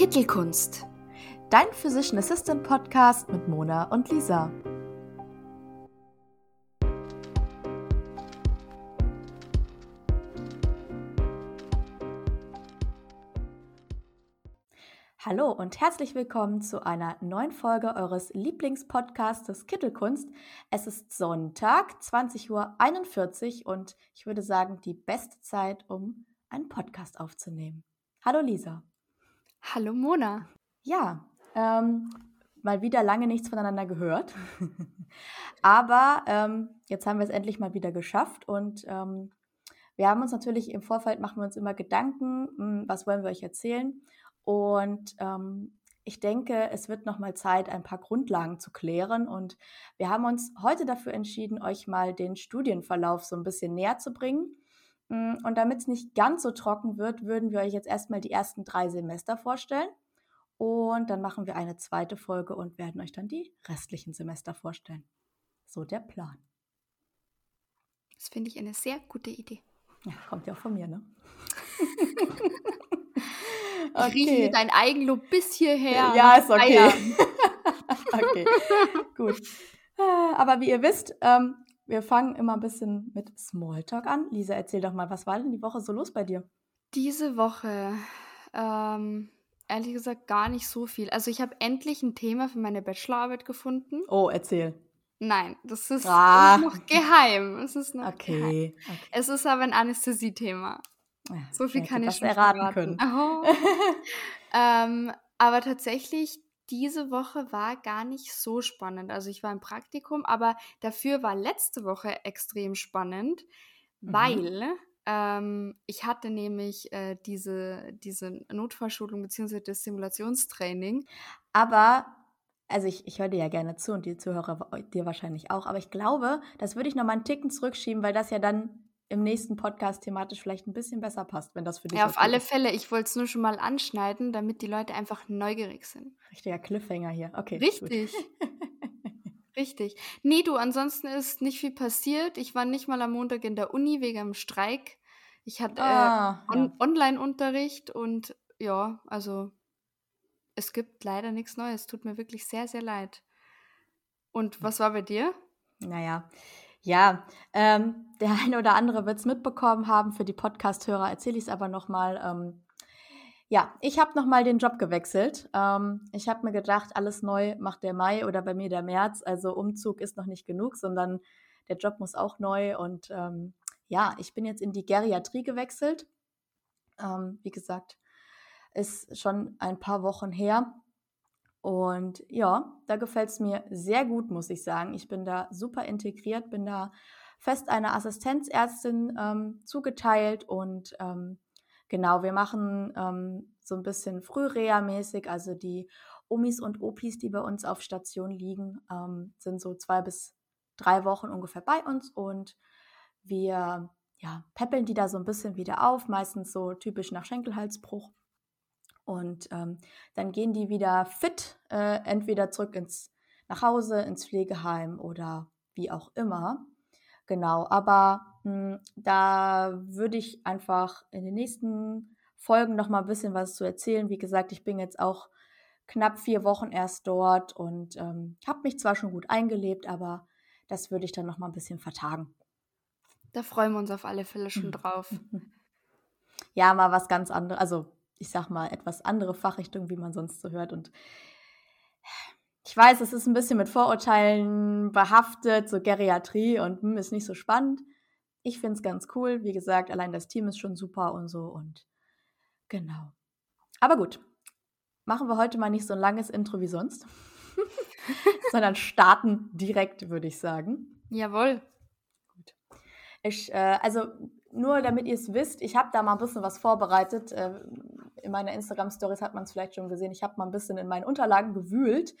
Kittelkunst. Dein Physician Assistant Podcast mit Mona und Lisa. Hallo und herzlich willkommen zu einer neuen Folge eures Lieblingspodcastes Kittelkunst. Es ist Sonntag, 20.41 Uhr und ich würde sagen, die beste Zeit, um einen Podcast aufzunehmen. Hallo Lisa. Hallo Mona. Ja, ähm, mal wieder lange nichts voneinander gehört. Aber ähm, jetzt haben wir es endlich mal wieder geschafft und ähm, wir haben uns natürlich im Vorfeld machen wir uns immer Gedanken, hm, was wollen wir euch erzählen. Und ähm, ich denke, es wird nochmal Zeit, ein paar Grundlagen zu klären. Und wir haben uns heute dafür entschieden, euch mal den Studienverlauf so ein bisschen näher zu bringen. Mm, und damit es nicht ganz so trocken wird, würden wir euch jetzt erstmal die ersten drei Semester vorstellen. Und dann machen wir eine zweite Folge und werden euch dann die restlichen Semester vorstellen. So der Plan. Das finde ich eine sehr gute Idee. Ja, kommt ja auch von mir, ne? okay. Ich rieche dein Eigenlob bis hierher. Ja, ist okay. okay, gut. Aber wie ihr wisst, ähm, wir fangen immer ein bisschen mit Smalltalk an. Lisa, erzähl doch mal, was war denn die Woche so los bei dir? Diese Woche, ähm, ehrlich gesagt, gar nicht so viel. Also ich habe endlich ein Thema für meine Bachelorarbeit gefunden. Oh, erzähl. Nein, das ist, ah. noch geheim. Es ist noch okay. Geheim. okay. Es ist aber ein Anästhesie-Thema. So viel kann ich schon erraten können. Oh. ähm, aber tatsächlich diese Woche war gar nicht so spannend. Also ich war im Praktikum, aber dafür war letzte Woche extrem spannend, mhm. weil ähm, ich hatte nämlich äh, diese, diese Notfallschulung bzw. das Simulationstraining. Aber also ich, ich höre dir ja gerne zu und die Zuhörer dir wahrscheinlich auch, aber ich glaube, das würde ich noch mal einen Ticken zurückschieben, weil das ja dann im nächsten Podcast thematisch vielleicht ein bisschen besser passt, wenn das für dich Ja, auf alle ist. Fälle. Ich wollte es nur schon mal anschneiden, damit die Leute einfach neugierig sind. Richtiger Cliffhanger hier. Okay. Richtig. Richtig. Nee, du, ansonsten ist nicht viel passiert. Ich war nicht mal am Montag in der Uni wegen dem Streik. Ich hatte äh, ah, äh, on ja. Online-Unterricht und ja, also es gibt leider nichts Neues. Tut mir wirklich sehr, sehr leid. Und was war bei dir? Naja, ja, ähm, der eine oder andere wird es mitbekommen haben. Für die Podcast-Hörer erzähle ich es aber nochmal. Ähm, ja, ich habe nochmal den Job gewechselt. Ähm, ich habe mir gedacht, alles neu macht der Mai oder bei mir der März. Also Umzug ist noch nicht genug, sondern der Job muss auch neu. Und ähm, ja, ich bin jetzt in die Geriatrie gewechselt. Ähm, wie gesagt, ist schon ein paar Wochen her. Und ja, da gefällt es mir sehr gut, muss ich sagen. Ich bin da super integriert, bin da fest einer Assistenzärztin ähm, zugeteilt und ähm, genau, wir machen ähm, so ein bisschen Frühreha-mäßig, also die Omis und Opis, die bei uns auf Station liegen, ähm, sind so zwei bis drei Wochen ungefähr bei uns und wir ja, peppeln die da so ein bisschen wieder auf, meistens so typisch nach Schenkelhalsbruch. Und ähm, dann gehen die wieder fit, äh, entweder zurück ins nach Hause, ins Pflegeheim oder wie auch immer. Genau, aber mh, hm, da würde ich einfach in den nächsten Folgen noch mal ein bisschen was zu erzählen. Wie gesagt, ich bin jetzt auch knapp vier Wochen erst dort und ähm, habe mich zwar schon gut eingelebt, aber das würde ich dann noch mal ein bisschen vertagen. Da freuen wir uns auf alle Fälle schon drauf. Ja, mal was ganz anderes. Also ich sag mal, etwas andere Fachrichtung, wie man sonst so hört. Und ich weiß, es ist ein bisschen mit Vorurteilen behaftet, so Geriatrie und hm, ist nicht so spannend. Ich finde es ganz cool. Wie gesagt, allein das Team ist schon super und so und genau. Aber gut, machen wir heute mal nicht so ein langes Intro wie sonst, sondern starten direkt, würde ich sagen. Jawohl. Gut. Ich, äh, also nur damit ihr es wisst, ich habe da mal ein bisschen was vorbereitet. Äh, in meiner Instagram-Stories hat man es vielleicht schon gesehen. Ich habe mal ein bisschen in meinen Unterlagen gewühlt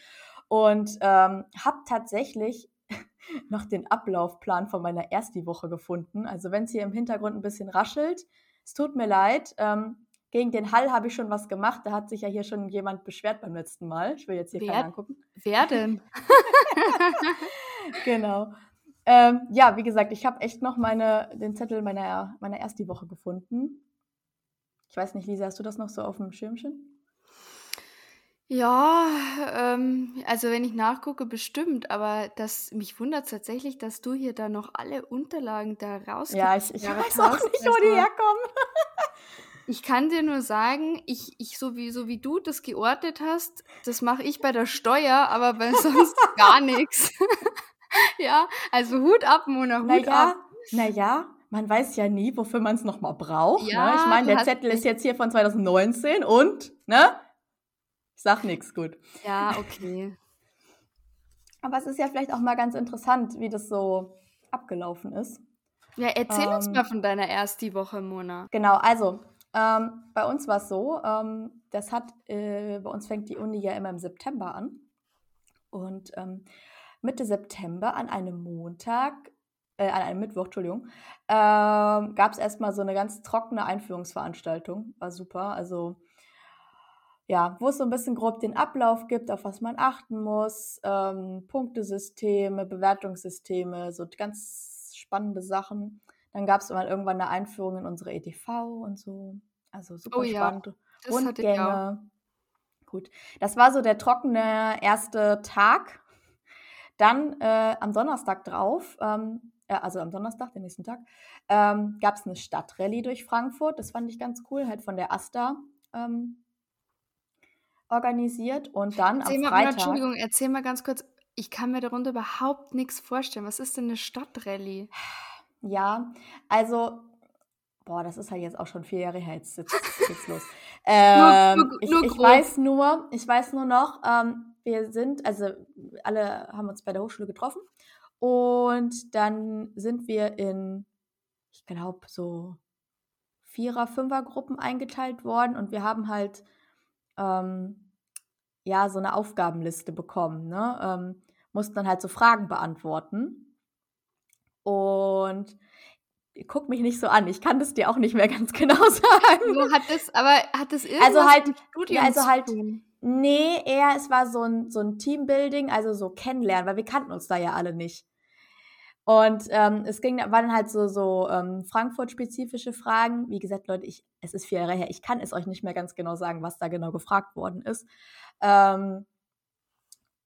und ähm, habe tatsächlich noch den Ablaufplan von meiner Ersti-Woche gefunden. Also wenn es hier im Hintergrund ein bisschen raschelt, es tut mir leid. Ähm, gegen den Hall habe ich schon was gemacht. Da hat sich ja hier schon jemand beschwert beim letzten Mal. Ich will jetzt hier wer, keinen angucken. Wer denn? genau. Ähm, ja, wie gesagt, ich habe echt noch meine, den Zettel meiner, meiner Ersti-Woche gefunden. Ich weiß nicht, Lisa, hast du das noch so auf dem Schirmchen? Ja, ähm, also wenn ich nachgucke, bestimmt, aber das mich wundert tatsächlich, dass du hier da noch alle Unterlagen da Ja, ich, ich weiß auch nicht, wo die herkommen. ich kann dir nur sagen, ich, ich so wie so wie du das geordnet hast, das mache ich bei der Steuer, aber bei sonst gar nichts. Ja, also Hut ab, Mona, Hut Naja, ab. naja, man weiß ja nie, wofür man es nochmal braucht. Ne? Ja, Ich meine, der Zettel ist jetzt hier von 2019 und, ne? Ich sag nichts, gut. Ja, okay. Aber es ist ja vielleicht auch mal ganz interessant, wie das so abgelaufen ist. Ja, erzähl uns Ähm, mal von deiner ersten Woche, Mona. Genau, also ähm, bei uns war es so, ähm, das hat, äh, bei uns fängt die Uni ja immer im September an. Und ähm, Mitte September an einem Montag, äh, an einem Mittwoch, Entschuldigung, ähm, gab es erstmal so eine ganz trockene Einführungsveranstaltung. War super. Also ja, wo es so ein bisschen grob den Ablauf gibt, auf was man achten muss, ähm, Punktesysteme, Bewertungssysteme, so ganz spannende Sachen. Dann gab es mal irgendwann eine Einführung in unsere EDV und so. Also Oh super ja, spannend. das ich auch. Rundgänge. Gut. Das war so der trockene erste Tag. Dann äh, am Donnerstag drauf, ähm, äh, also am Donnerstag, den nächsten Tag, ähm, gab es eine Stadtrallye durch Frankfurt. Das fand ich ganz cool, halt von der AStA ähm, organisiert. Und dann Erzähl am mal, Freitag, Entschuldigung, erzähl mal ganz kurz. Ich kann mir darunter überhaupt nichts vorstellen. Was ist denn eine Stadtrallye? ja, also, boah, das ist halt jetzt auch schon vier Jahre her, jetzt, jetzt geht's los. Ähm, nur, ich, nur ich grob. weiß nur, ich weiß nur noch, ähm, wir sind, also alle haben uns bei der Hochschule getroffen und dann sind wir in, ich glaube, so Vierer-, Fünfer-Gruppen eingeteilt worden und wir haben halt ähm, ja so eine Aufgabenliste bekommen, ne? Ähm, mussten dann halt so Fragen beantworten und guck mich nicht so an, ich kann das dir auch nicht mehr ganz genau sagen. Wo hat aber hat das irgendwas Also halt, mit Studium also halt, nee, eher es war so ein, so ein Teambuilding, also so kennenlernen, weil wir kannten uns da ja alle nicht. Und ähm, es ging, waren halt so, so ähm, Frankfurt-spezifische Fragen. Wie gesagt, Leute, ich, es ist vier Jahre her, ich kann es euch nicht mehr ganz genau sagen, was da genau gefragt worden ist. Ähm,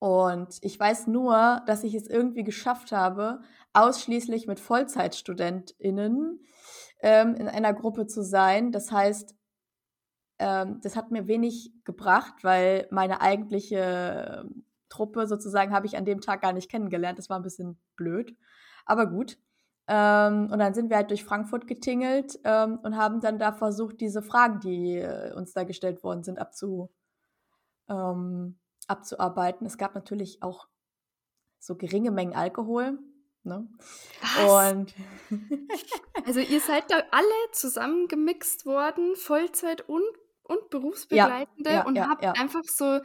und ich weiß nur, dass ich es irgendwie geschafft habe, ausschließlich mit VollzeitstudentInnen ähm, in einer Gruppe zu sein. Das heißt, ähm, das hat mir wenig gebracht, weil meine eigentliche ähm, Truppe sozusagen habe ich an dem Tag gar nicht kennengelernt. Das war ein bisschen blöd, aber gut. Ähm, und dann sind wir halt durch Frankfurt getingelt ähm, und haben dann da versucht, diese Fragen, die äh, uns da gestellt worden sind, abzu, ähm, abzuarbeiten. Es gab natürlich auch so geringe Mengen Alkohol. Ne? Was? Und Also ihr seid da alle zusammengemixt worden, Vollzeit und, und ja, Berufsbegleitende ja, und ja, habt ja. einfach so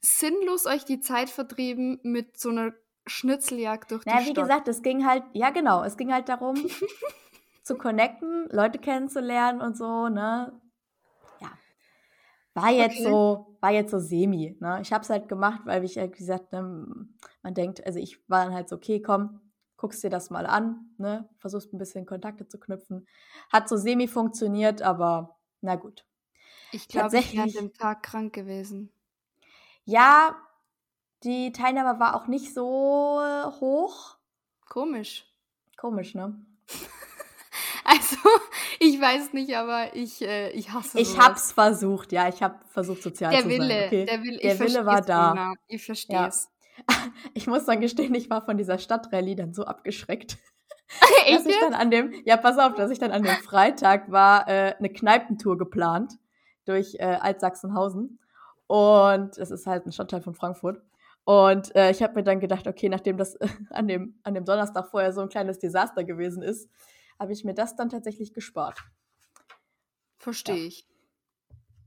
sinnlos euch die Zeit vertrieben mit so einer Schnitzeljagd durch die Na, wie Stadt. gesagt, es ging halt, ja genau, es ging halt darum, zu connecten, Leute kennenzulernen und so, ne? Ja. War jetzt Okay. so, war jetzt so semi, ne? Ich hab's halt gemacht, weil ich halt gesagt, ne, man denkt, also ich war dann halt so, okay, komm, guckst dir das mal an, ne? Versuchst ein bisschen Kontakte zu knüpfen. Hat so semi funktioniert, aber na gut. Ich glaube, ich wäre an dem Tag krank gewesen. ja, die Teilnahme war auch nicht so äh, hoch. Komisch. Komisch, ne? Also, ich weiß nicht, aber ich, äh, ich hasse Ich sowas. hab's versucht, ja, ich habe versucht, sozial Der zu sein, Wille, okay? der Wille, Der ich Wille war da. Mona. Ich Ja. versteh's. Ich muss dann gestehen, ich war von dieser Stadtrallye dann so abgeschreckt, dass ich dann an dem, ja, pass auf, dass ich dann an dem Freitag war äh, eine Kneipentour geplant durch äh, Altsachsenhausen. Und es ist halt ein Stadtteil von Frankfurt. Und äh, ich habe mir dann gedacht, okay, nachdem das äh, an, dem, an dem Donnerstag vorher so ein kleines Desaster gewesen ist, habe ich mir das dann tatsächlich gespart. Verstehe ich.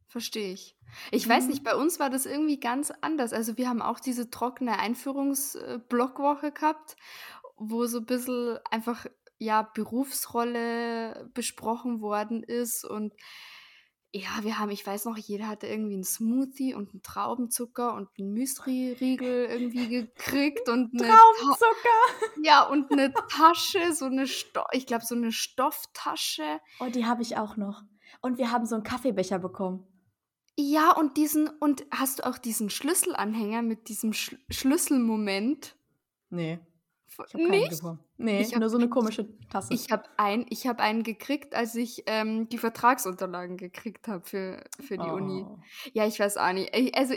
Verstehe ich. Ich weiß nicht, Mhm. bei uns war das irgendwie ganz anders. Also wir haben auch diese trockene Einführungsblockwoche gehabt, wo so ein bisschen einfach ja Berufsrolle besprochen worden ist und ja, wir haben, ich weiß noch, jeder hatte irgendwie einen Smoothie und einen Traubenzucker und einen Müsli-Riegel irgendwie gekriegt und eine Ta Traumzucker! ja, und eine Tasche, so eine Sto ich glaube, so eine Stofftasche. Oh, die habe ich auch noch. Und wir haben so einen Kaffeebecher bekommen. Ja, und diesen, und hast du auch diesen Schlüsselanhänger mit diesem Sch Schlüsselmoment? Nee. Ich habe keinen Nicht? bekommen. Nee, Ich nur so eine komische Tasse. ich habe ein, ich hab einen gekriegt, als ich ähm, die Vertragsunterlagen gekriegt habe für, für die Uni. Oh. Ja, ich weiß auch nicht. Ich- Also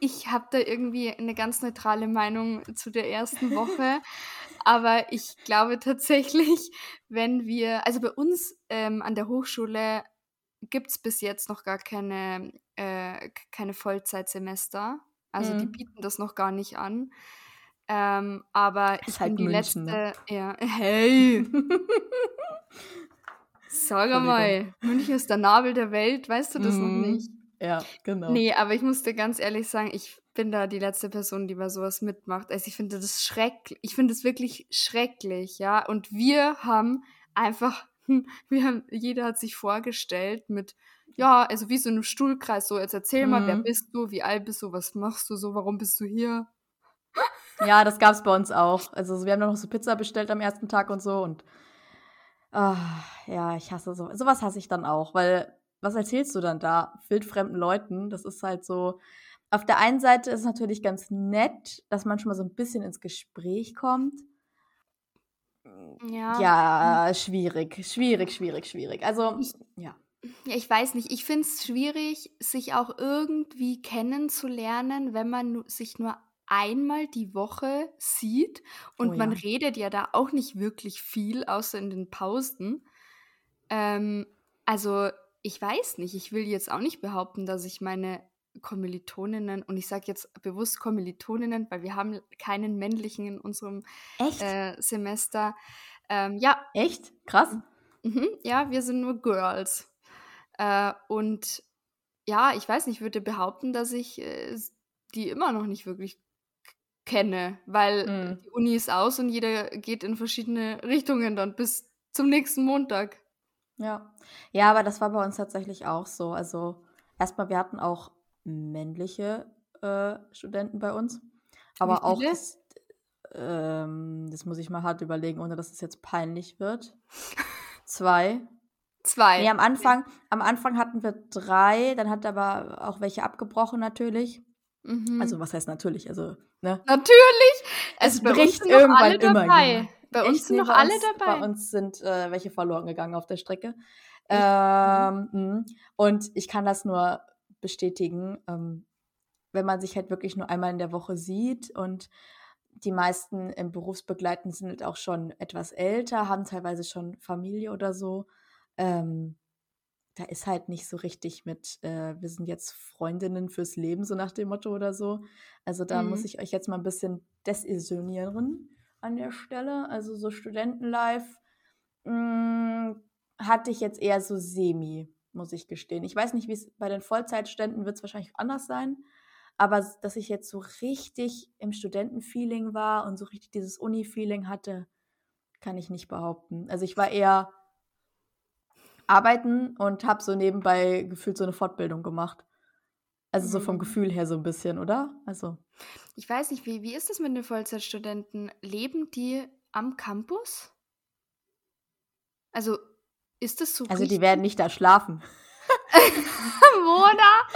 ich habe da irgendwie eine ganz neutrale Meinung zu der ersten Woche. aber ich glaube tatsächlich, wenn wir, also bei uns ähm, an der Hochschule gibt es bis jetzt noch gar keine, äh, keine Vollzeitsemester. Also die Mhm. bieten das noch gar nicht an. Ähm, aber ich halt bin die München, ne? letzte, ja, hey, sag mal, München ist der Nabel der Welt, weißt du das noch Mhm. nicht? Ja, genau. Nee, aber ich muss dir ganz ehrlich sagen, ich bin da die letzte Person, die bei sowas mitmacht. Also ich finde das schrecklich. Ich finde es wirklich schrecklich, ja. Und wir haben einfach, wir haben, jeder hat sich vorgestellt mit, ja, also wie so einem Stuhlkreis, so, jetzt erzähl mal, wer Mhm. bist du, wie alt bist du, was machst du so, warum bist du hier? Ja, das gab's bei uns auch. Also wir haben dann noch so Pizza bestellt am ersten Tag und so und ah, ja, ich hasse so. Sowas hasse ich dann auch, weil was erzählst du dann da wildfremden Leuten? Das ist halt so. Auf der einen Seite ist es natürlich ganz nett, dass man schon mal so ein bisschen ins Gespräch kommt. Ja. Ja, schwierig, schwierig, schwierig, schwierig. Also, Ich- ja. Ja, ich weiß nicht. Ich finde es schwierig, sich auch irgendwie kennenzulernen, wenn man sich nur einmal die Woche sieht. Und Oh man ja. redet ja da auch nicht wirklich viel, außer in den Pausen. Ähm, also, ich weiß nicht. Ich will jetzt auch nicht behaupten, dass ich meine Kommilitoninnen, und ich sage jetzt bewusst Kommilitoninnen, weil wir haben keinen männlichen in unserem äh, Semester. Ähm, ja, Echt? Krass. Mhm, ja, wir sind nur Girls. Äh, und ja, ich weiß nicht, ich würde behaupten, dass ich äh, die immer noch nicht wirklich kenne, weil Mhm. die Uni ist aus und jeder geht in verschiedene Richtungen dann bis zum nächsten Montag. Ja. Ja, aber das war bei uns tatsächlich auch so. Also, erstmal, wir hatten auch männliche äh, Studenten bei uns. Aber auch das, ähm, das muss ich mal hart überlegen, ohne dass es jetzt peinlich wird. Zwei. Zwei. Nee, am Anfang, am Anfang hatten wir drei, dann hat aber auch welche abgebrochen natürlich. Mhm. Also, was heißt natürlich? Also, ne? Natürlich! Es Also uns bricht irgendwann immer dabei. jemand. Bei uns Echt? sind Nee, noch bei alle uns, dabei. Bei uns sind äh, welche verloren gegangen auf der Strecke. Echt? Ähm, mh. und ich kann das nur bestätigen, ähm, wenn man sich halt wirklich nur einmal in der Woche sieht und die meisten im Berufsbegleiten sind halt auch schon etwas älter, haben teilweise schon Familie oder so. Ähm, da ist halt nicht so richtig mit, äh, wir sind jetzt Freundinnen fürs Leben, so nach dem Motto oder so. Also da muss Mhm. ich euch jetzt mal ein bisschen desillusionieren an der Stelle. Also so Studentenlife mh, hatte ich jetzt eher so semi, muss ich gestehen. Ich weiß nicht, wie es bei den Vollzeitständen wird es wahrscheinlich anders sein. Aber dass ich jetzt so richtig im Studentenfeeling war und so richtig dieses Uni-Feeling hatte, kann ich nicht behaupten. Also ich war eher arbeiten und habe so nebenbei gefühlt so eine Fortbildung gemacht. Also so vom Mhm. Gefühl her so ein bisschen, oder? Also Ich weiß nicht, wie, wie ist das mit den Vollzeitstudenten? Leben die am Campus? Also, ist das so Also die richtig? werden nicht da schlafen. Mona,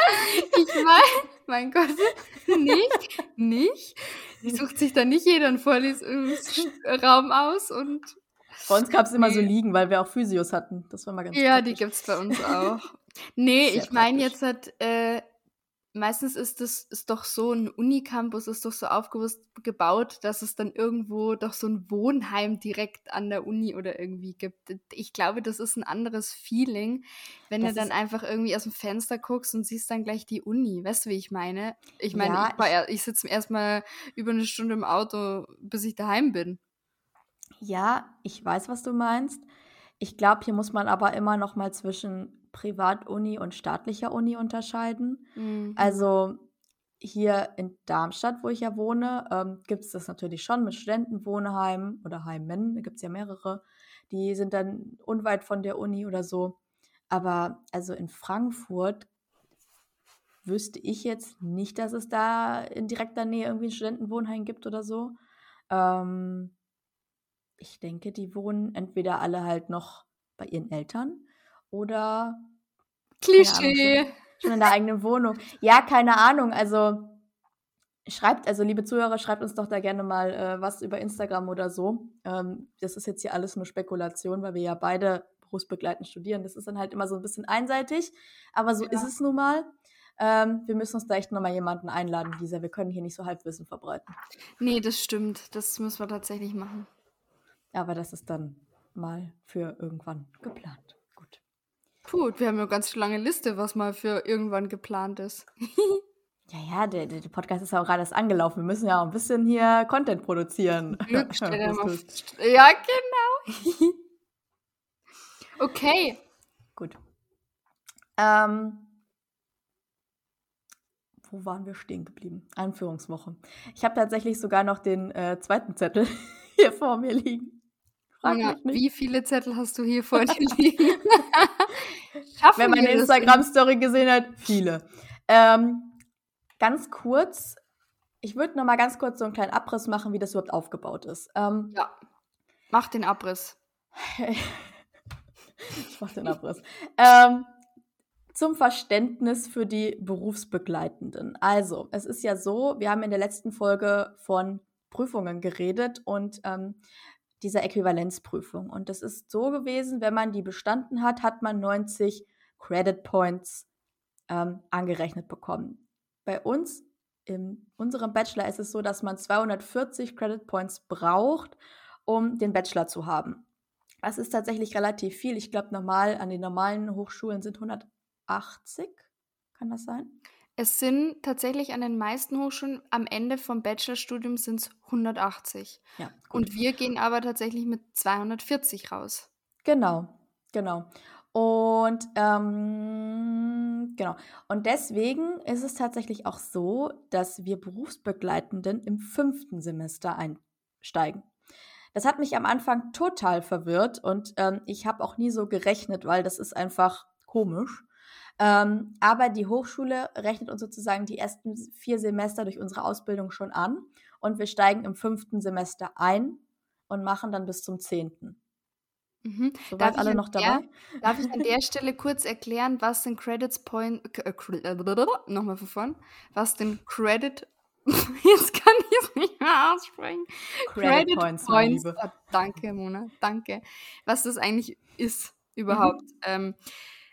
ich meine, mein Gott, nicht, nicht. Sucht sich da nicht jeder einen Vorlesungsraum aus und Bei uns gab es immer so. Liegen, weil wir auch Physios hatten. Das war mal ganz ja, die praktisch. gibt's bei uns auch. Nee, Sehr ich meine praktisch. jetzt halt, äh, meistens ist das ist doch so ein Unicampus ist doch so aufgewusst gebaut, dass es dann irgendwo doch so ein Wohnheim direkt an der Uni oder irgendwie gibt. Ich glaube, das ist ein anderes Feeling, wenn Das du dann einfach irgendwie aus dem Fenster guckst und siehst dann gleich die Uni. Weißt du, wie ich meine? Ich meine, Ja, ich, er- ich sitze erstmal über eine Stunde im Auto, bis ich daheim bin. Ja, ich weiß, was du meinst. Ich glaube, hier muss man aber immer noch mal zwischen Privatuni und staatlicher Uni unterscheiden. Mhm. Also hier in Darmstadt, wo ich ja wohne, ähm, gibt es das natürlich schon mit Studentenwohnheimen oder Heimen, da gibt es ja mehrere, die sind dann unweit von der Uni oder so. Aber also in Frankfurt wüsste ich jetzt nicht, dass es da in direkter Nähe irgendwie ein Studentenwohnheim gibt oder so. Ähm, ich denke, die wohnen entweder alle halt noch bei ihren Eltern oder keine Ahnung, Klischee. Schon in der eigenen Wohnung. Ja, keine Ahnung. Also schreibt, also liebe Zuhörer, schreibt uns doch da gerne mal äh, was über Instagram oder so. Ähm, das ist jetzt hier alles nur Spekulation, weil wir ja beide berufsbegleitend studieren. Das ist dann halt immer so ein bisschen einseitig, aber so ja. ist es nun mal. Ähm, wir müssen uns da echt nochmal jemanden einladen, dieser. Wir können hier nicht so Halbwissen verbreiten. Nee, das stimmt. Das müssen wir tatsächlich machen. Aber das ist dann mal für irgendwann geplant. Gut. Gut, wir haben ja eine ganz lange Liste, was mal für irgendwann geplant ist. ja, ja, der, der Podcast ist ja auch gerade erst angelaufen. Wir müssen ja auch ein bisschen hier Content produzieren. ja, genau. okay. Gut. Ähm, wo waren wir stehen geblieben? Einführungswoche. Ich habe tatsächlich sogar noch den äh, zweiten Zettel hier vor mir liegen. Frag ja, wie viele Zettel hast du hier vor dir liegen? Wer meine Instagram-Story gesehen hat, viele. Ähm, ganz kurz, ich würde noch mal ganz kurz so einen kleinen Abriss machen, wie das überhaupt aufgebaut ist. Ähm, ja, mach den Abriss. ich mach den Abriss. ähm, zum Verständnis für die Berufsbegleitenden. Also, es ist ja so, wir haben in der letzten Folge von Prüfungen geredet und ähm, dieser Äquivalenzprüfung. Und das ist so gewesen, wenn man die bestanden hat, hat man 90 Credit Points ähm, angerechnet bekommen. Bei uns, in unserem Bachelor, ist es so, dass man 240 Credit Points braucht, um den Bachelor zu haben. Das ist tatsächlich relativ viel. Ich glaube, normal an den normalen Hochschulen sind 100 80, kann das sein? Es sind tatsächlich an den meisten Hochschulen am Ende vom Bachelorstudium sind es 180. Ja, gut. Und wir gehen aber tatsächlich mit 240 raus. Genau, genau. Und ähm, genau. Und deswegen ist es tatsächlich auch so, dass wir Berufsbegleitenden im fünften Semester einsteigen. Das hat mich am Anfang total verwirrt und ähm, ich habe auch nie so gerechnet, weil das ist einfach komisch. Ähm, aber die Hochschule rechnet uns sozusagen die ersten vier Semester durch unsere Ausbildung schon an und wir steigen im fünften Semester ein und machen dann bis zum zehnten. Mhm. Soweit alle noch dabei? Der, darf ich an der Stelle kurz erklären, was den Credits Point, äh, nochmal von vorn, was den Credit, jetzt kann ich es nicht mehr aussprechen. Credit, Credit Points, Points oh, danke, Mona, danke. Was das eigentlich ist überhaupt. Mhm. Ähm,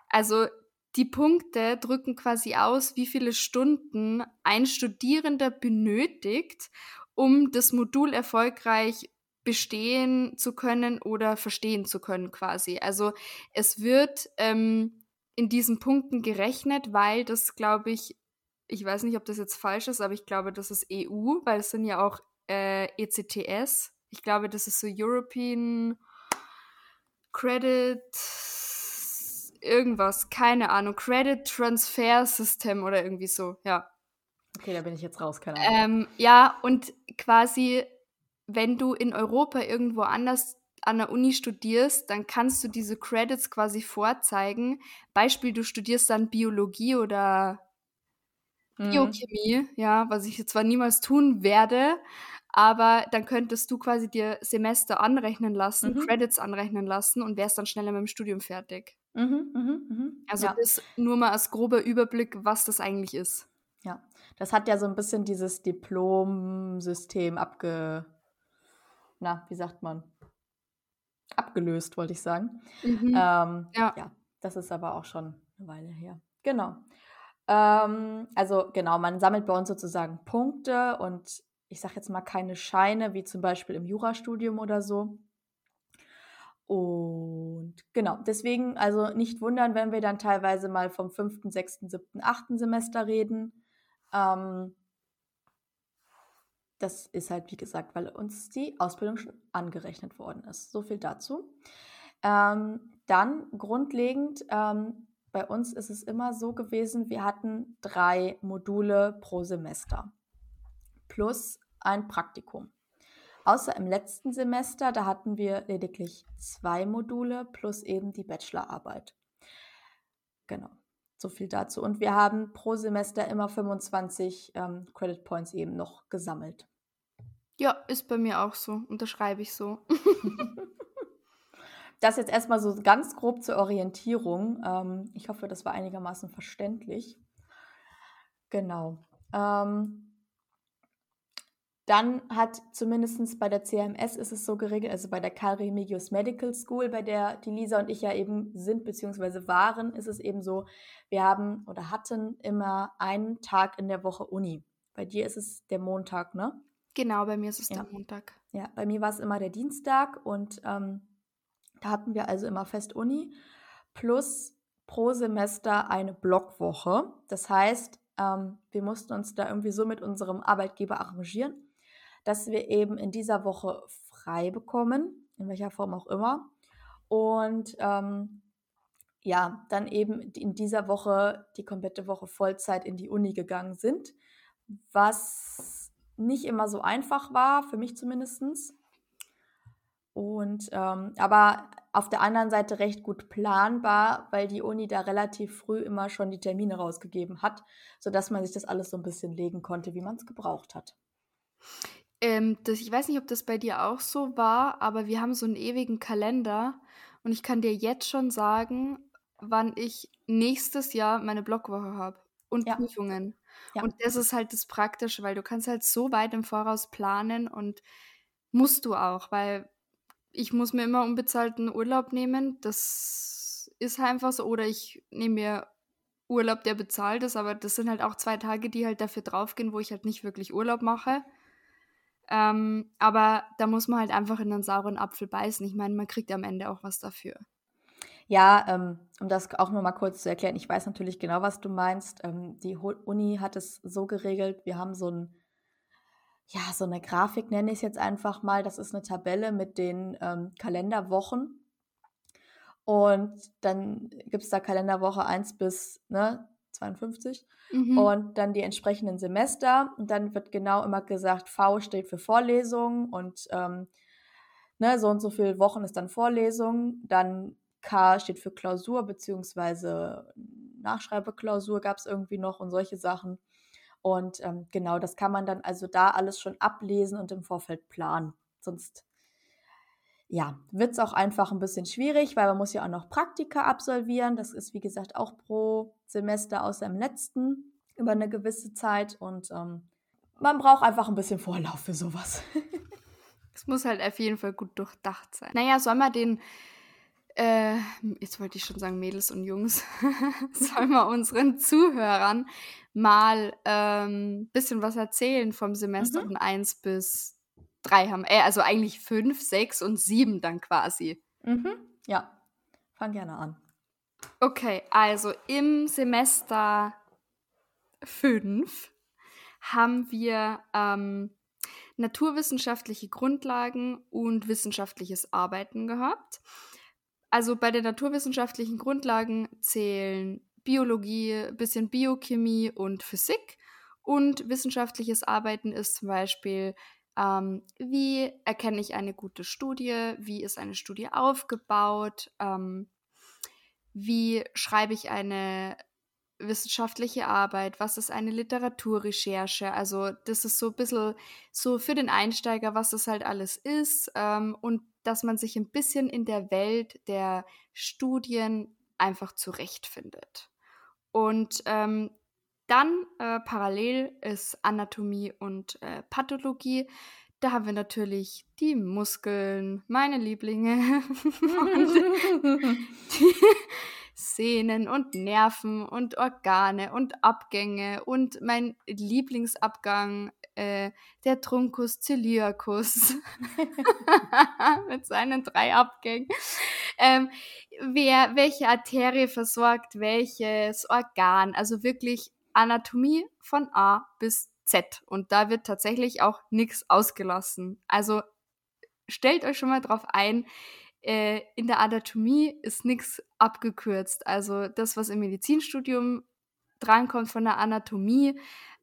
also die Punkte drücken quasi aus, wie viele Stunden ein Studierender benötigt, um das Modul erfolgreich bestehen zu können oder verstehen zu können quasi. Also es wird ähm, in diesen Punkten gerechnet, weil das, glaube ich, ich weiß nicht, ob das jetzt falsch ist, aber ich glaube, das ist EU, weil es sind ja auch äh, ECTS. Ich glaube, das ist so European Credit irgendwas, keine Ahnung, Credit Transfer System oder irgendwie so, ja. Okay, da bin ich jetzt raus, keine Ahnung. Ähm, ja, und quasi, wenn du in Europa irgendwo anders an der Uni studierst, dann kannst du diese Credits quasi vorzeigen. Beispiel, du studierst dann Biologie oder mhm. Biochemie, mhm. ja, was ich jetzt zwar niemals tun werde, aber dann könntest du quasi dir Semester anrechnen lassen, mhm. Credits anrechnen lassen und wärst dann schneller mit dem Studium fertig. Mhm, mhm, mhm. Also ja. das nur mal als grober Überblick, was das eigentlich ist. Ja, das hat ja so ein bisschen dieses Diplom-System abge... Na, wie sagt man? Abgelöst, wollte ich sagen. Mhm. Ähm, ja. ja, das ist aber auch schon eine Weile her. Genau. Ähm, also genau, man sammelt bei uns sozusagen Punkte und ich sage jetzt mal keine Scheine, wie zum Beispiel im Jurastudium oder so, und genau, deswegen also nicht wundern, wenn wir dann teilweise mal vom fünften, sechsten, siebten, achten Semester reden. Ähm, das ist halt, wie gesagt, weil uns die Ausbildung schon angerechnet worden ist. So viel dazu. Ähm, dann grundlegend, ähm, bei uns ist es immer so gewesen, wir hatten drei Module pro Semester plus ein Praktikum. Außer im letzten Semester, da hatten wir lediglich zwei Module plus eben die Bachelorarbeit. Genau, so viel dazu. Und wir haben pro Semester immer 25 ähm, Credit Points eben noch gesammelt. Ja, ist bei mir auch so. Unterschreibe ich so. das jetzt erstmal so ganz grob zur Orientierung. Ähm, ich hoffe, das war einigermaßen verständlich. Genau. Ähm, dann hat zumindest bei der CMS ist es so geregelt, also bei der Karl Remigius Medical School, bei der die Lisa und ich ja eben sind bzw. waren, ist es eben so, wir haben oder hatten immer einen Tag in der Woche Uni. Bei dir ist es der Montag, ne? Genau, bei mir ist es Ja. der Montag. Ja, bei mir war es immer der Dienstag und ähm, da hatten wir also immer fest Uni plus pro Semester eine Blockwoche. Das heißt, ähm, wir mussten uns da irgendwie so mit unserem Arbeitgeber arrangieren, dass wir eben in dieser Woche frei bekommen, in welcher Form auch immer. Und ähm, ja, dann eben in dieser Woche die komplette Woche Vollzeit in die Uni gegangen sind, was nicht immer so einfach war, für mich zumindest. Und ähm, aber auf der anderen Seite recht gut planbar, weil die Uni da relativ früh immer schon die Termine rausgegeben hat, sodass man sich das alles so ein bisschen legen konnte, wie man es gebraucht hat. Ähm, das, ich weiß nicht, ob das bei dir auch so war, aber wir haben so einen ewigen Kalender und ich kann dir jetzt schon sagen, wann ich nächstes Jahr meine Blockwoche habe und Ja. Prüfungen. Ja. Und das ist halt das Praktische, weil du kannst halt so weit im Voraus planen und musst du auch, weil ich muss mir immer unbezahlten Urlaub nehmen. Das ist halt einfach so. Oder ich nehme mir Urlaub, der bezahlt ist, aber das sind halt auch zwei Tage, die halt dafür draufgehen, wo ich halt nicht wirklich Urlaub mache. Ähm, aber da muss man halt einfach in einen sauren Apfel beißen. Ich meine, man kriegt am Ende auch was dafür. Ja, ähm, um das auch nur mal kurz zu erklären, ich weiß natürlich genau, was du meinst. Ähm, die Uni hat es so geregelt, wir haben so ein, ja, so eine Grafik nenne ich es jetzt einfach mal. Das ist eine Tabelle mit den ähm, Kalenderwochen. Und dann gibt es da Kalenderwoche 1 bis ne, 52 Mhm. und dann die entsprechenden Semester. Und dann wird genau immer gesagt, V steht für Vorlesung und ähm, ne, so und so viele Wochen ist dann Vorlesung. Dann K steht für Klausur beziehungsweise Nachschreibeklausur gab es irgendwie noch und solche Sachen. Und ähm, genau, das kann man dann also da alles schon ablesen und im Vorfeld planen. Sonst ja, wird es auch einfach ein bisschen schwierig, weil man muss ja auch noch Praktika absolvieren. Das ist, wie gesagt, auch pro Semester außer im letzten über eine gewisse Zeit. Und ähm, man braucht einfach ein bisschen Vorlauf für sowas. Es muss halt auf jeden Fall gut durchdacht sein. Naja, soll man den, äh, jetzt wollte ich schon sagen Mädels und Jungs, soll man unseren Zuhörern mal ein ähm, bisschen was erzählen vom Semester Mhm. von 1 bis 3 haben. Äh, also eigentlich 5, 6 und 7 dann quasi. Mhm. Ja, fang gerne an. Okay, also im Semester 5 haben wir ähm, naturwissenschaftliche Grundlagen und wissenschaftliches Arbeiten gehabt. Also bei den naturwissenschaftlichen Grundlagen zählen Biologie, bisschen Biochemie und Physik. Und wissenschaftliches Arbeiten ist zum Beispiel, ähm, wie erkenne ich eine gute Studie, wie ist eine Studie aufgebaut, ähm, wie schreibe ich eine wissenschaftliche Arbeit, was ist eine Literaturrecherche. Also das ist so ein bisschen so für den Einsteiger, was das halt alles ist ähm, und dass man sich ein bisschen in der Welt der Studien einfach zurechtfindet. Und ähm, dann äh, parallel ist Anatomie und äh, Pathologie. Da haben wir natürlich die Muskeln, meine Lieblinge, die Sehnen und Nerven und Organe und Abgänge und mein Lieblingsabgang, äh, der Truncus celiacus mit seinen drei Abgängen. Ähm, wer, welche Arterie versorgt welches Organ? Also wirklich Anatomie von A bis Z. Und da wird tatsächlich auch nichts ausgelassen. Also stellt euch schon mal drauf ein, äh, in der Anatomie ist nichts abgekürzt. Also das, was im Medizinstudium drankommt von der Anatomie.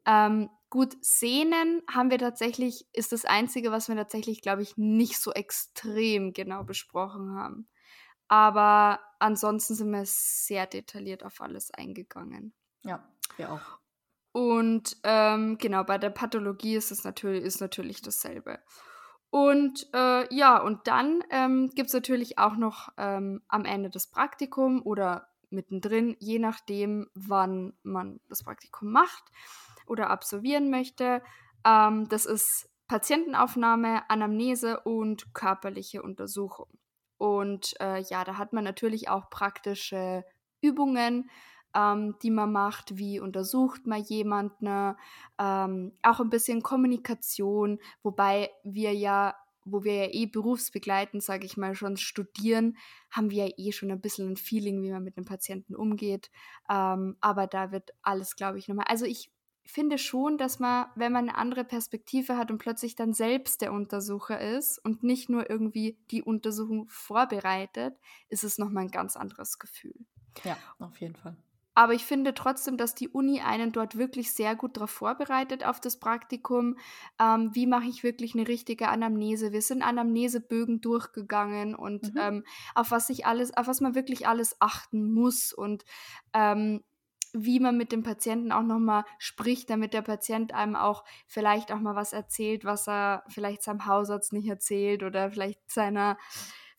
Ähm, gut, Sehnen haben wir tatsächlich, ist das Einzige, was wir tatsächlich, glaube ich, nicht so extrem genau besprochen haben. Aber ansonsten sind wir sehr detailliert auf alles eingegangen. Ja, wir auch. Und ähm, genau, bei der Pathologie ist es natürlich, ist natürlich dasselbe. Und äh, ja, und dann ähm, gibt es natürlich auch noch ähm, am Ende das Praktikum oder mittendrin, je nachdem, wann man das Praktikum macht oder absolvieren möchte. Ähm, das ist Patientenaufnahme, Anamnese und körperliche Untersuchung. Und äh, ja, da hat man natürlich auch praktische Übungen, ähm, die man macht, wie untersucht man jemanden, ähm, auch ein bisschen Kommunikation, wobei wir ja wo wir ja eh berufsbegleitend, sage ich mal, schon studieren, haben wir ja eh schon ein bisschen ein Feeling, wie man mit dem Patienten umgeht. Ähm, aber da wird alles, glaube ich, nochmal. Also ich finde schon, dass man, wenn man eine andere Perspektive hat und plötzlich dann selbst der Untersucher ist und nicht nur irgendwie die Untersuchung vorbereitet, ist es nochmal ein ganz anderes Gefühl. Ja, auf jeden Fall. Aber ich finde trotzdem, dass die Uni einen dort wirklich sehr gut darauf vorbereitet auf das Praktikum. Ähm, wie mache ich wirklich eine richtige Anamnese? Wir sind Anamnesebögen durchgegangen und mhm. ähm, auf was ich alles, auf was man wirklich alles achten muss und ähm, wie man mit dem Patienten auch nochmal spricht, damit der Patient einem auch vielleicht auch mal was erzählt, was er vielleicht seinem Hausarzt nicht erzählt oder vielleicht seiner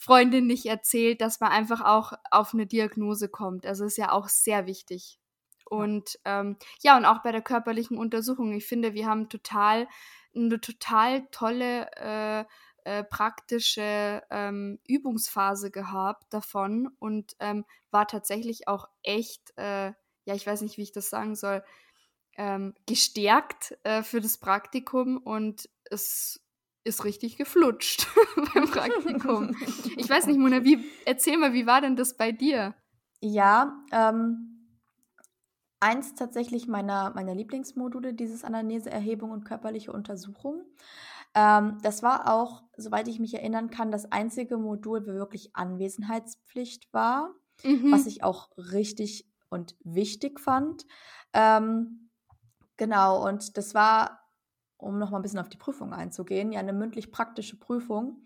Freundin nicht erzählt, dass man einfach auch auf eine Diagnose kommt. Also ist ja auch sehr wichtig. Und ähm, ja, und auch bei der körperlichen Untersuchung. Ich finde, wir haben total eine total tolle äh, äh, praktische ähm, Übungsphase gehabt davon und ähm, war tatsächlich auch echt, äh, ja, ich weiß nicht, wie ich das sagen soll, ähm, gestärkt äh, für das Praktikum und es ist richtig geflutscht beim Praktikum. Ich weiß nicht, Mona, wie, erzähl mal, wie war denn das bei dir? Ja, ähm, eins tatsächlich meiner, meiner Lieblingsmodule, dieses Anamneseerhebung und körperliche Untersuchung. Ähm, das war auch, soweit ich mich erinnern kann, das einzige Modul, wo wirklich Anwesenheitspflicht war, mhm. was ich auch richtig und wichtig fand. Ähm, genau, und das war um noch mal ein bisschen auf die Prüfung einzugehen, ja eine mündlich-praktische Prüfung,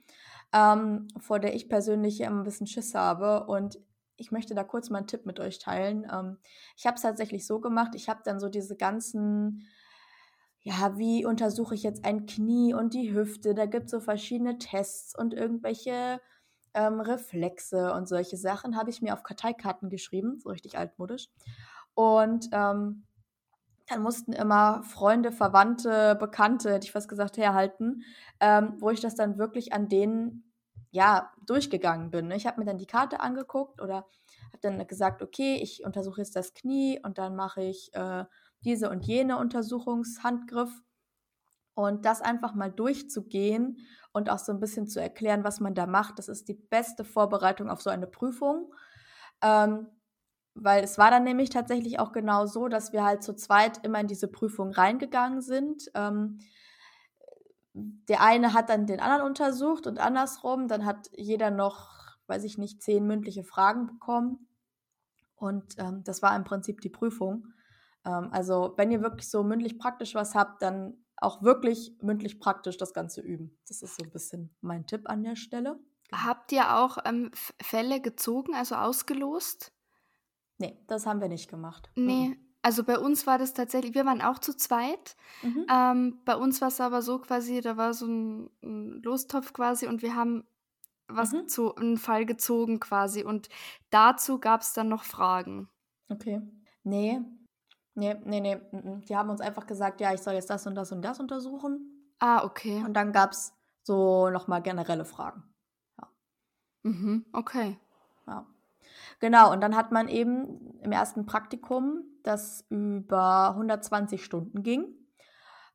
ähm, vor der ich persönlich immer ein bisschen Schiss habe. Und ich möchte da kurz mal einen Tipp mit euch teilen. Ähm, ich habe es tatsächlich so gemacht, ich habe dann so diese ganzen, ja, wie untersuche ich jetzt ein Knie und die Hüfte? Da gibt es so verschiedene Tests und irgendwelche ähm, Reflexe und solche Sachen habe ich mir auf Karteikarten geschrieben, so richtig altmodisch. Und ähm, dann mussten immer Freunde, Verwandte, Bekannte, hätte ich fast gesagt, herhalten, ähm, wo ich das dann wirklich an denen ja durchgegangen bin. Ne? Ich habe mir dann die Karte angeguckt oder habe dann gesagt, okay, ich untersuche jetzt das Knie und dann mache ich äh, diese und jene Untersuchungshandgriff und das einfach mal durchzugehen und auch so ein bisschen zu erklären, was man da macht, das ist die beste Vorbereitung auf so eine Prüfung. Ähm, weil es war dann nämlich tatsächlich auch genau so, dass wir halt zu zweit immer in diese Prüfung reingegangen sind. Ähm, der eine hat dann den anderen untersucht und andersrum, dann hat jeder noch, weiß ich nicht, zehn mündliche Fragen bekommen. Und ähm, das war im Prinzip die Prüfung. Ähm, also wenn ihr wirklich so mündlich praktisch was habt, dann auch wirklich mündlich praktisch das Ganze üben. Das ist so ein bisschen mein Tipp an der Stelle. Habt ihr auch ähm, Fälle gezogen, also ausgelost? Nee, das haben wir nicht gemacht. Nee, mhm. also bei uns war das tatsächlich, wir waren auch zu zweit. Mhm. Ähm, bei uns war es aber so quasi, da war so ein, ein Lostopf quasi und wir haben was mhm. zu, einen Fall gezogen quasi und dazu gab es dann noch Fragen. Okay. Nee, nee, nee, nee. Die haben uns einfach gesagt, ja, ich soll jetzt das und das und das untersuchen. Ah, okay. Und dann gab es so nochmal generelle Fragen. Ja. Mhm, okay. Ja. Genau, und dann hat man eben im ersten Praktikum, das über 120 Stunden ging,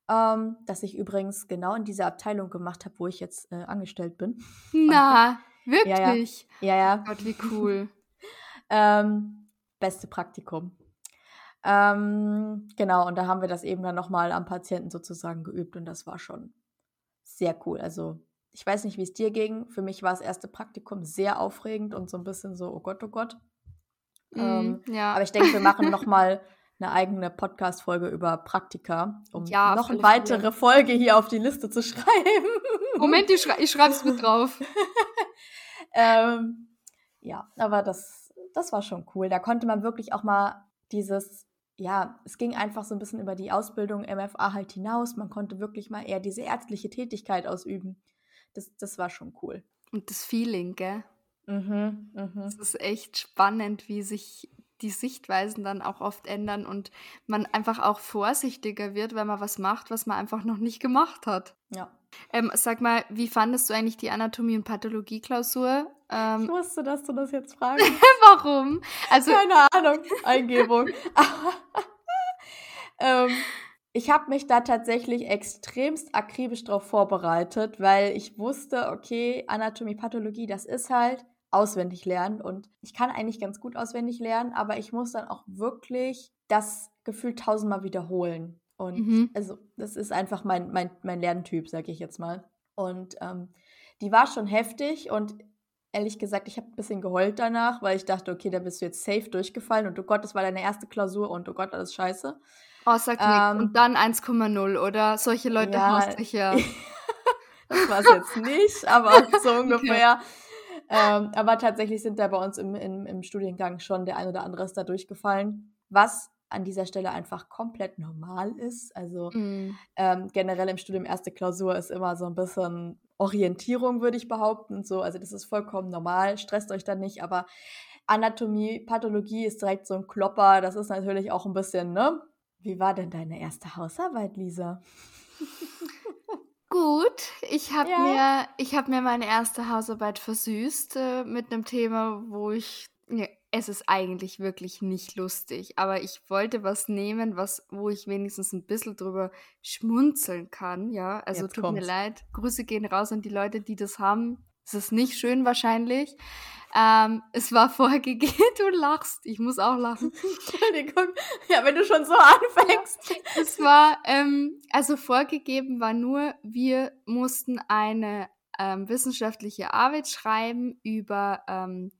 ähm, das ich übrigens genau in dieser Abteilung gemacht habe, wo ich jetzt äh, angestellt bin. Na, wirklich? Ja, ja. ja, ja. Gott, wie cool. ähm, beste Praktikum. Ähm, genau, und da haben wir das eben dann nochmal am Patienten sozusagen geübt und das war schon sehr cool. Also ich weiß nicht, wie es dir ging. Für mich war das erste Praktikum sehr aufregend und so ein bisschen so, oh Gott, oh Gott. Mm, ähm, ja. Aber ich denke, wir machen nochmal eine eigene Podcast-Folge über Praktika, um ja, noch eine weitere Fälle. Folge hier auf die Liste zu schreiben. Moment, ich, schrei ich schreibe es mit drauf. ähm, ja, aber das, das war schon cool. Da konnte man wirklich auch mal dieses, ja, es ging einfach so ein bisschen über die Ausbildung MFA halt hinaus. Man konnte wirklich mal eher diese ärztliche Tätigkeit ausüben das, das war schon cool. Und das Feeling, gell? Mhm, mhm. Es ist echt spannend, wie sich die Sichtweisen dann auch oft ändern und man einfach auch vorsichtiger wird, wenn man was macht, was man einfach noch nicht gemacht hat. Ja. Ähm, sag mal, wie fandest du eigentlich die Anatomie- und Pathologie-Klausur? Ähm, ich wusste, dass du das jetzt fragst. Warum? Also, Keine Ahnung, Eingebung. ähm, ich habe mich da tatsächlich extremst akribisch darauf vorbereitet, weil ich wusste, okay, Anatomie, Pathologie, das ist halt auswendig lernen und ich kann eigentlich ganz gut auswendig lernen, aber ich muss dann auch wirklich das Gefühl tausendmal wiederholen. Und mhm. also das ist einfach mein, mein, mein Lerntyp, sage ich jetzt mal. Und ähm, die war schon heftig und ehrlich gesagt, ich habe ein bisschen geheult danach, weil ich dachte, okay, da bist du jetzt safe durchgefallen und oh Gott, das war deine erste Klausur und oh Gott, alles scheiße. Oh, sag ähm, Und dann 1,0, oder? Solche Leute ja, hasse ich ja. das war es jetzt nicht, aber so ungefähr. Okay. Ähm, aber tatsächlich sind da bei uns im, im, im Studiengang schon der ein oder andere ist da durchgefallen. Was an dieser Stelle einfach komplett normal ist. Also mm. ähm, generell im Studium erste Klausur ist immer so ein bisschen Orientierung, würde ich behaupten. So, also das ist vollkommen normal, stresst euch da nicht, aber Anatomie, Pathologie ist direkt so ein Klopper. Das ist natürlich auch ein bisschen, ne? Wie war denn deine erste Hausarbeit, Lisa? Gut, ich habe ja. mir, hab mir meine erste Hausarbeit versüßt äh, mit einem Thema, wo ich ja, es ist eigentlich wirklich nicht lustig, aber ich wollte was nehmen, was, wo ich wenigstens ein bisschen drüber schmunzeln kann, ja. Also Jetzt tut kommt's. mir leid. Grüße gehen raus an die Leute, die das haben. Es ist nicht schön wahrscheinlich. Ähm, es war vorgegeben, du lachst, ich muss auch lachen. Entschuldigung. Ja, wenn du schon so anfängst. Ja, es war, ähm, also vorgegeben war nur, wir mussten eine ähm, wissenschaftliche Arbeit schreiben über ähm,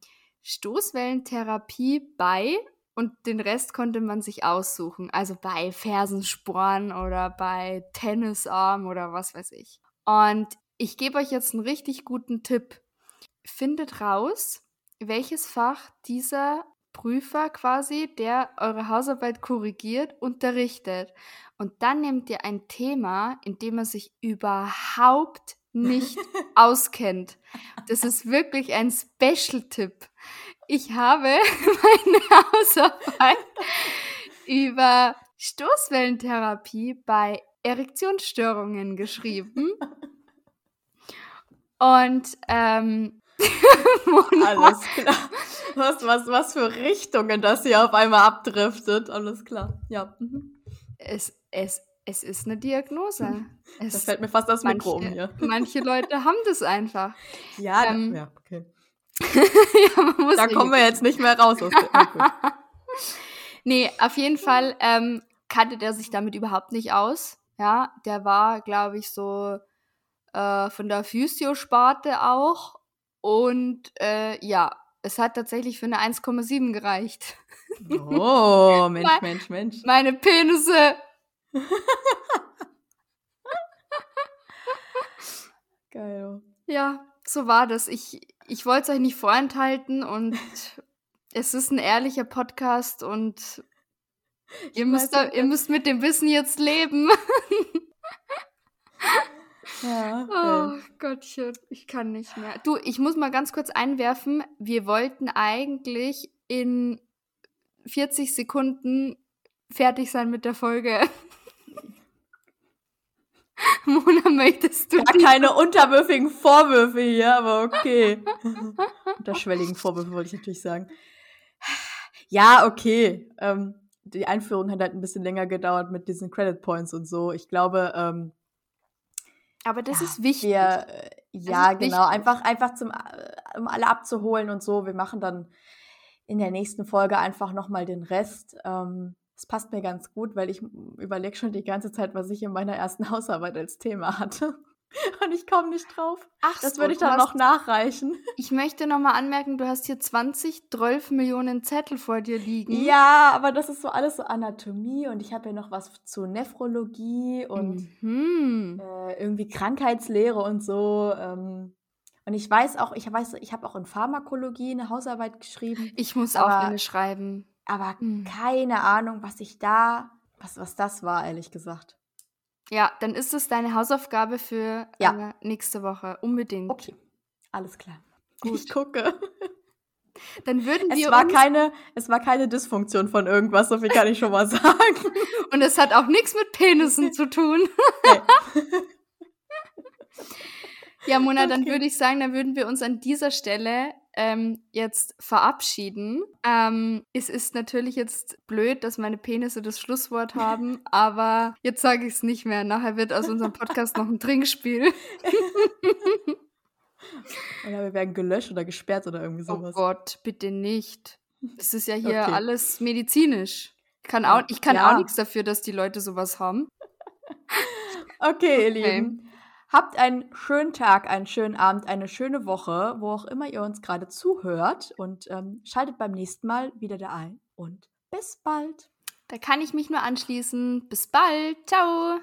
Stoßwellentherapie bei und den Rest konnte man sich aussuchen. Also bei Fersensporn oder bei Tennisarm oder was weiß ich. Und ich gebe euch jetzt einen richtig guten Tipp. Findet raus, welches Fach dieser Prüfer quasi, der eure Hausarbeit korrigiert, unterrichtet. Und dann nehmt ihr ein Thema, in dem er sich überhaupt nicht auskennt. Das ist wirklich ein Special-Tipp. Ich habe meine Hausarbeit über Stoßwellentherapie bei Erektionsstörungen geschrieben. Und ähm, alles klar. Was, was, was für Richtungen das hier auf einmal abdriftet. Alles klar. Ja. Mhm. Es, es es ist eine Diagnose. Es, das fällt mir fast das Mikro um hier. Manche Leute haben das einfach. Ja, ähm, ja okay. ja, da kommen wir jetzt nicht mehr raus aus der Nee, auf jeden Fall ähm, kannte der sich damit überhaupt nicht aus. Ja, der war, glaube ich, so äh, von der Physio-Sparte auch. Und äh, ja, es hat tatsächlich für eine 1,7 gereicht. Oh, Mensch, Mensch, Mensch. Meine Penisse Geil. Ja, so war das. Ich, ich wollte es euch nicht vorenthalten und es ist ein ehrlicher Podcast und ihr müsst, da, ihr müsst mit dem Wissen jetzt leben. Ja, oh Gottchen, ich kann nicht mehr. Du, ich muss mal ganz kurz einwerfen. Wir wollten eigentlich in 40 Sekunden fertig sein mit der Folge. Mona, möchtest du. Ja, keine unterwürfigen Vorwürfe hier, aber okay. Unterschwelligen Vorwürfe wollte ich natürlich sagen. Ja, okay. Ähm, die Einführung hat halt ein bisschen länger gedauert mit diesen Credit Points und so. Ich glaube, ähm, aber das ja, ist wichtig. Wir, ja, genau. Wichtig. Einfach, einfach zum, äh, um alle abzuholen und so. Wir machen dann in der nächsten Folge einfach nochmal den Rest. Ähm, das passt mir ganz gut, weil ich überlege schon die ganze Zeit, was ich in meiner ersten Hausarbeit als Thema hatte. Und ich komme nicht drauf. Ach, das so, würde ich dann noch nachreichen. Ich möchte nochmal anmerken, du hast hier 20, 12 Millionen Zettel vor dir liegen. Ja, aber das ist so alles so Anatomie und ich habe ja noch was zu Nephrologie und mhm. äh, irgendwie Krankheitslehre und so. Ähm, und ich weiß auch, ich weiß, ich habe auch in Pharmakologie eine Hausarbeit geschrieben. Ich muss auch eine schreiben aber mhm. keine Ahnung, was ich da, was, was das war, ehrlich gesagt. Ja, dann ist es deine Hausaufgabe für ja. äh, nächste Woche. Unbedingt. Okay, alles klar. Gut. Ich gucke. dann würden es wir war uns keine, es war keine Dysfunktion von irgendwas, so viel kann ich schon mal sagen. und es hat auch nichts mit Penissen zu tun. Ja, Mona, dann Okay. würde ich sagen, dann würden wir uns an dieser Stelle ähm, jetzt verabschieden. Ähm, es ist natürlich jetzt blöd, dass meine Penisse das Schlusswort haben, aber jetzt sage ich es nicht mehr. Nachher wird aus unserem Podcast noch ein Trinkspiel. Oder wir werden gelöscht oder gesperrt oder irgendwie Oh sowas. Gott, bitte nicht. Es ist ja hier Okay. alles medizinisch. Ich kann, auch, ich kann Ja. auch nichts dafür, dass die Leute sowas haben. Okay, ihr Okay. Lieben. Habt einen schönen Tag, einen schönen Abend, eine schöne Woche, wo auch immer ihr uns gerade zuhört. Und ähm, schaltet beim nächsten Mal wieder da ein. Und bis bald. Da kann ich mich nur anschließen. Bis bald. Ciao.